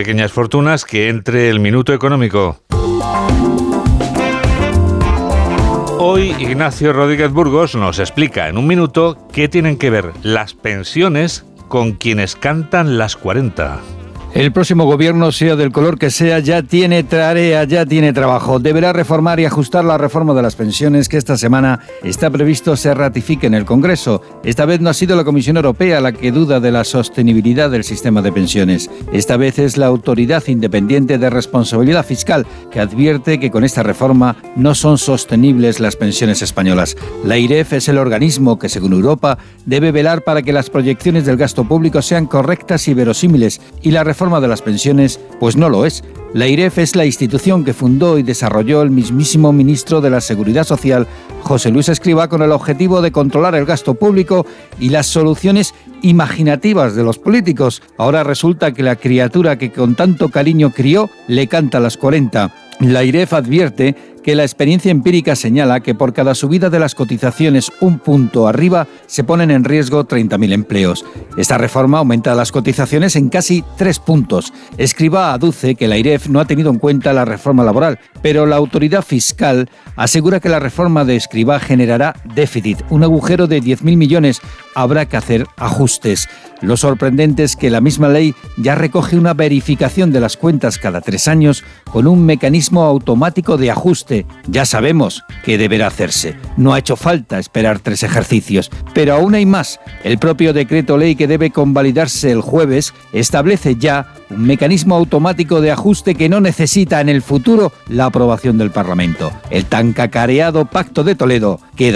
Pequeñas fortunas que entre el minuto económico. Hoy Ignacio Rodríguez Burgos nos explica en un minuto qué tienen que ver las pensiones con quienes cantan las 40. El próximo gobierno, sea del color que sea, ya tiene tarea, ya tiene trabajo. Deberá reformar y ajustar la reforma de las pensiones que esta semana está previsto se ratifique en el Congreso. Esta vez no ha sido la Comisión Europea la que duda de la sostenibilidad del sistema de pensiones. Esta vez es la Autoridad Independiente de Responsabilidad Fiscal que advierte que con esta reforma no son sostenibles las pensiones españolas. La IREF es el organismo que, según Europa, debe velar para que las proyecciones del gasto público sean correctas y verosímiles y la de las pensiones, pues no lo es. La IREF es la institución que fundó y desarrolló el mismísimo ministro de la Seguridad Social, José Luis Escriba, con el objetivo de controlar el gasto público y las soluciones imaginativas de los políticos. Ahora resulta que la criatura que con tanto cariño crió le canta las 40. La IREF advierte que la experiencia empírica señala que por cada subida de las cotizaciones un punto arriba se ponen en riesgo 30.000 empleos. Esta reforma aumenta las cotizaciones en casi tres puntos. Escriba aduce que la IREF no ha tenido en cuenta la reforma laboral, pero la autoridad fiscal asegura que la reforma de Escriba generará déficit, un agujero de 10.000 millones. Habrá que hacer ajustes. Lo sorprendente es que la misma ley ya recoge una verificación de las cuentas cada tres años con un mecanismo automático de ajuste. Ya sabemos que deberá hacerse. No ha hecho falta esperar tres ejercicios. Pero aún hay más. El propio decreto ley que debe convalidarse el jueves establece ya un mecanismo automático de ajuste que no necesita en el futuro la aprobación del Parlamento. El tan cacareado Pacto de Toledo queda